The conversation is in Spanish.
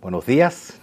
Buenos días.